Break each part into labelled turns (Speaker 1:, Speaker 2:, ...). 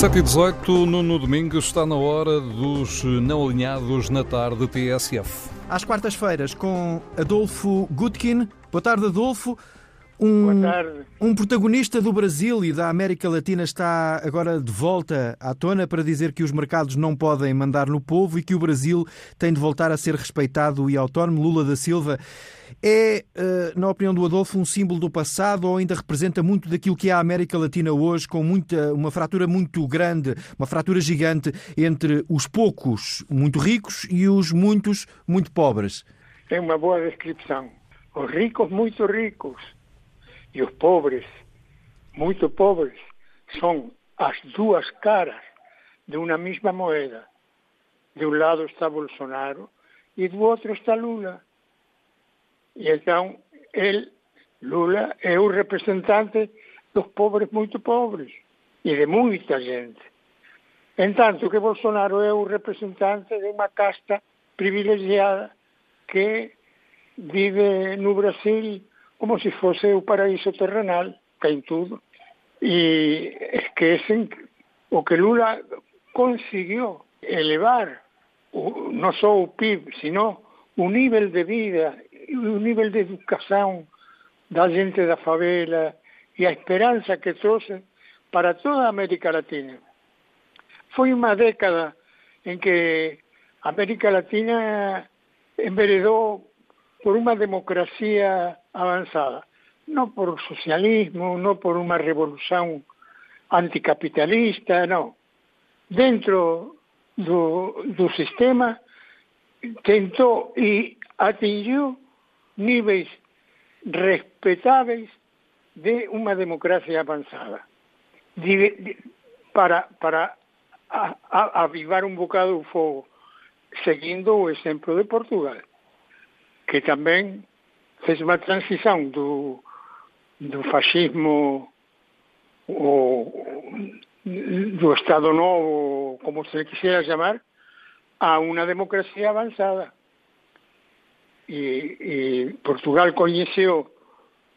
Speaker 1: 7 e 18 no domingo está na hora dos não alinhados na tarde TSF.
Speaker 2: Às quartas-feiras com Adolfo Gutkin. Boa tarde, Adolfo.
Speaker 3: Um, Boa tarde.
Speaker 2: um protagonista do Brasil e da América Latina está agora de volta à tona para dizer que os mercados não podem mandar no povo e que o Brasil tem de voltar a ser respeitado e autónomo. Lula da Silva é, eh, na opinião do Adolfo, um símbolo do passado ou ainda representa muito daquilo que é a América Latina hoje, com muita, uma fratura muito grande, uma fratura gigante entre os poucos muito ricos e os muitos muito pobres?
Speaker 3: É uma boa descrição. Os ricos muito ricos e os pobres muito pobres são as duas caras de uma mesma moeda. De um lado está Bolsonaro e do outro está Lula. E então, ele, Lula, é o representante dos pobres muito pobres e de muita gente. Entanto que Bolsonaro é o representante de uma casta privilegiada que vive no Brasil como se fosse o paraíso terrenal, tem tudo. E esquecem o que Lula conseguiu elevar não só o PIB, sino o nível de vida o nível de educação da gente da favela e a esperança que trouxe para toda América Latina. Foi uma década em que América Latina enveredou por uma democracia avançada, não por socialismo, não por uma revolução anticapitalista, não. Dentro do, sistema tentou e atingiu níveis respetáveis de uma democracia de, para, para avivar um bocado o fogo, seguindo o exemplo de Portugal, que também fez uma transição do, do fascismo ou do Estado Novo, como se quisiera chamar, a uma democracia avançada Portugal coñeceu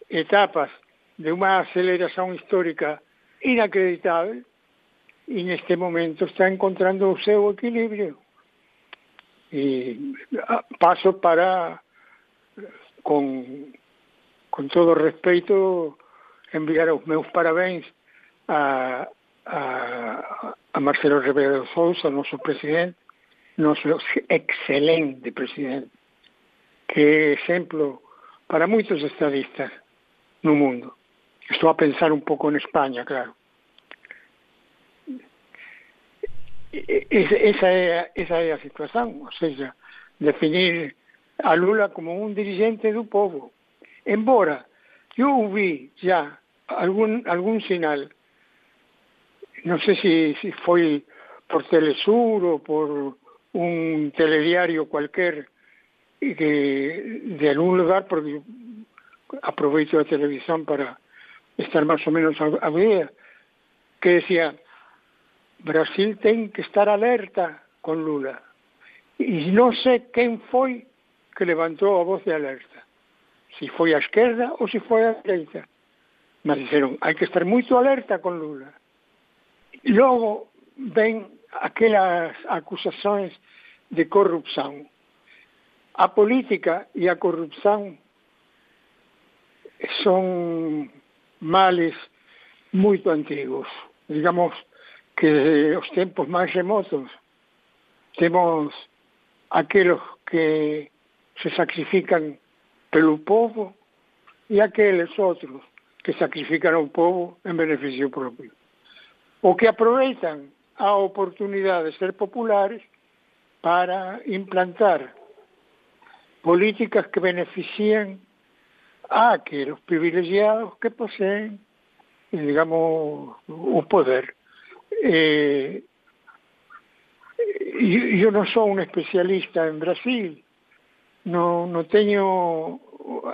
Speaker 3: etapas de unha aceleración histórica inacreditável e neste momento está encontrando o seu equilibrio. E paso para, con, todo respeito, enviar os meus parabéns a, Marcelo Rebelo de Sousa, noso presidente, noso excelente presidente que é exemplo para moitos estadistas no mundo. Estou a pensar un pouco en España, claro. Esa é, esa é a situación, ou seja, definir a Lula como un dirigente do povo. Embora eu vi já algún, algún sinal, non sei se, se foi por Telesur ou por un telediario cualquier de, de algún lugar, porque aprovecho la televisión para estar más o menos a día, que decía, Brasil ten que estar alerta con Lula. E non sei quen foi que levantou a voz de alerta. Si foi a esquerda ou si foi a dereita. Mas dixeron, hai que estar moito alerta con Lula. Logo ven aquelas acusações de corrupción. A política e a corrupción son males moito antigos. Digamos que os tempos máis remotos temos aqueles que se sacrifican pelo povo e aqueles outros que sacrifican ao povo en beneficio propio. O que aproveitan a oportunidade de ser populares para implantar políticas que beneficien a aqueles privilegiados que poseen, digamos, o poder. Eh, eu non sou un especialista en Brasil, non, non teño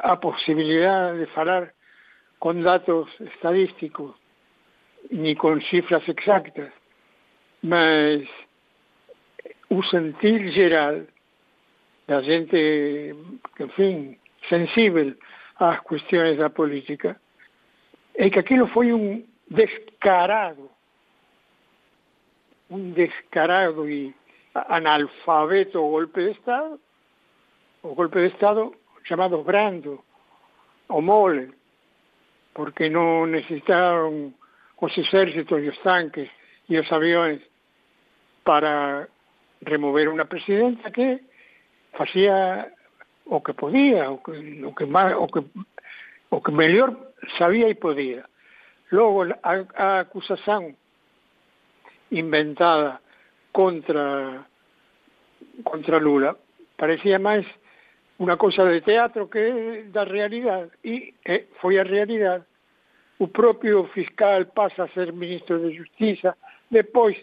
Speaker 3: a posibilidade de falar con datos estadísticos ni con cifras exactas, mas o sentir geral da gente, en fin, sensível ás cuestións da política, é que aquilo foi un descarado, un descarado e analfabeto golpe de Estado, o golpe de Estado chamado brando, o mole, porque non necesitaron os exércitos e os tanques e os aviones para remover unha presidenta que facía o que podía, o que, o que, má, o que, o que melhor sabía e podía. Logo, a, a acusación inventada contra contra Lula parecía máis unha cousa de teatro que é da realidade e eh, foi a realidade o propio fiscal pasa a ser ministro de Justiza depois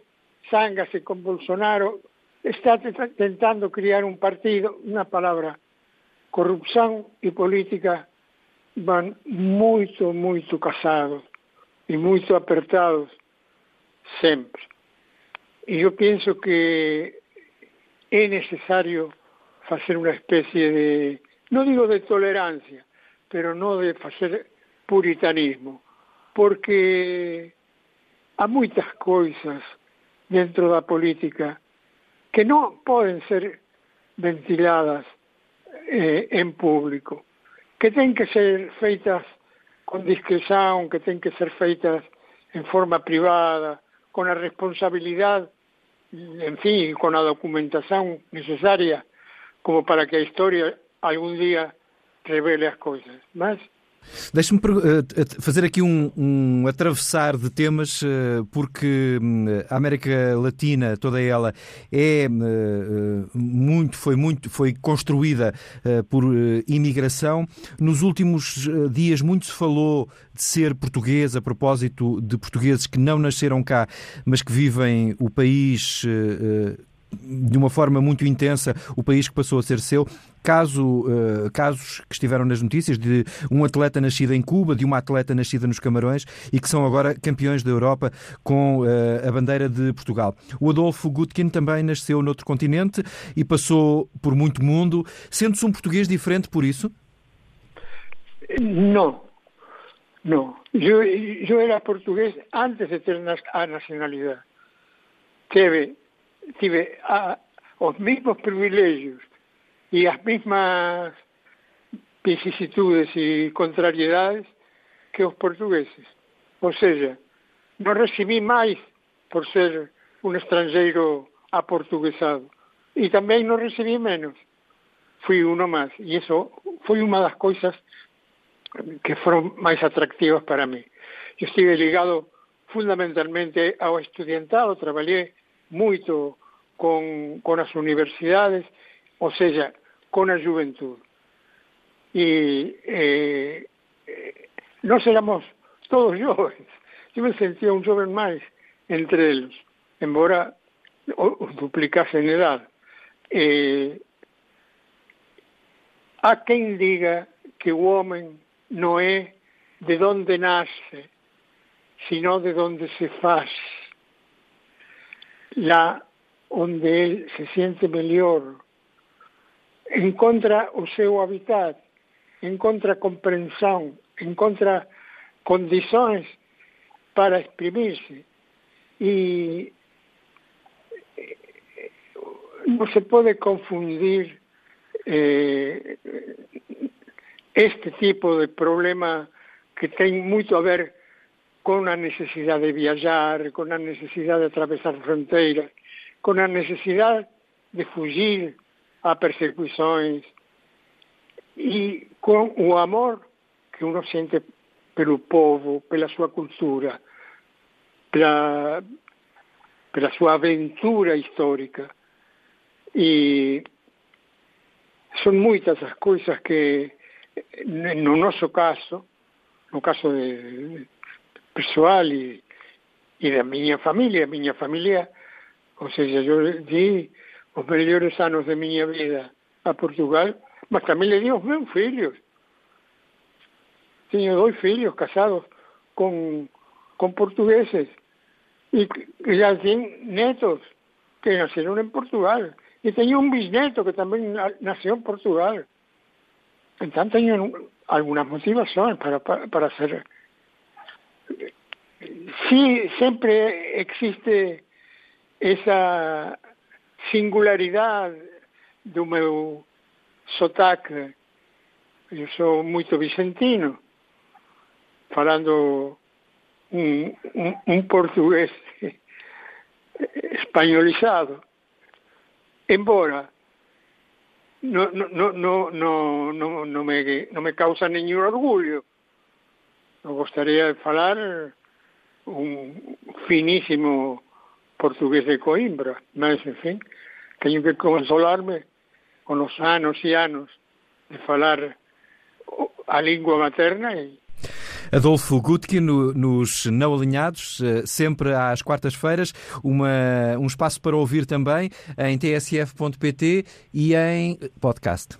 Speaker 3: zángase con Bolsonaro está tentando criar un partido unha palabra corrupción e política van moito, moito casados e moito apertados sempre. E eu penso que é necesario facer unha especie de, no digo de tolerancia, pero no de facer puritanismo, porque há moitas coisas dentro da política que non poden ser ventiladas eh, en público, que ten que ser feitas con discreción, que ten que ser feitas en forma privada, con a responsabilidade, en fin, con a documentación necesaria como para que a historia algún día revele as coisas. Mas
Speaker 2: Deixe-me eh, fazer aqui um, um, atravessar de temas, eh, porque hum, a América Latina, toda ela, é eh, muito, foi muito, foi construída por imigração. Nos últimos dias muito se falou de ser português a propósito de portugueses que não nasceram cá, mas que vivem o país de uma forma muito intensa o país que passou a ser seu. Caso, uh, casos que estiveram nas notícias de um atleta nascido em Cuba, de uma atleta nascida nos Camarões e que são agora campeões da Europa com uh, a bandeira de Portugal. O Adolfo Gutkin também nasceu noutro continente e passou por muito mundo. Sente-se um português diferente por isso?
Speaker 3: Não, não. Eu, eu era português antes de ter a nacionalidade. Teve tive a, os mesmos privilegios e as mesmas vicisitudes e contrariedades que os portugueses. Ou seja, não recebi mais por ser um estrangeiro aportuguesado e também não recebi menos. Fui uno mais. E isso foi uma das coisas que foram mais atractivas para mim. Eu estive ligado fundamentalmente ao estudiantado, trabalhei muito com, com as universidades, ou seja, com a juventude. E eh, nós éramos todos jovens. Eu me sentia um jovem mais entre eles, embora os duplicassem em idade. Eh, há quem diga que o homem não é de onde nasce, sino de onde se faz. La onde ele se siente melhor, encontra o seu habitat, encontra compreensão, encontra condições para exprimir-se. E não se pode confundir eh, este tipo de problema que tem muito a ver com a necessidade de viajar, com a necessidade de atravessar fronteiras, con a necesidade de fugir a persecuções e com o amor que uno sente pelo povo, pela sua cultura, pela, pela sua aventura histórica. E são muitas as coisas que, no nosso caso, no caso de, pessoal e, e da minha família, minha família Ou seja, eu di os melhores anos de minha vida a Portugal, mas também lhe di os meus filhos. Tenho dois filhos casados com portugueses e já tenho netos que nasceram em Portugal. E tenho um bisneto que também nasceu em Portugal. Então tenho algumas motivações para, para, para. sí, sempre existe esa singularidad do meu sotaque. Eu sou moito vicentino, falando un, un, un portugués españolizado. Embora no, no, no, no, no, no, me, no me causa ningún orgullo, Eu gostaria de falar um finíssimo português de Coimbra, mas, enfim, tenho que consolar-me com os anos e anos de falar a língua materna e
Speaker 2: Adolfo Gutkin, no, nos Não Alinhados, eh, sempre às quartas-feiras, um espaço para ouvir também em tsf.pt e em podcast.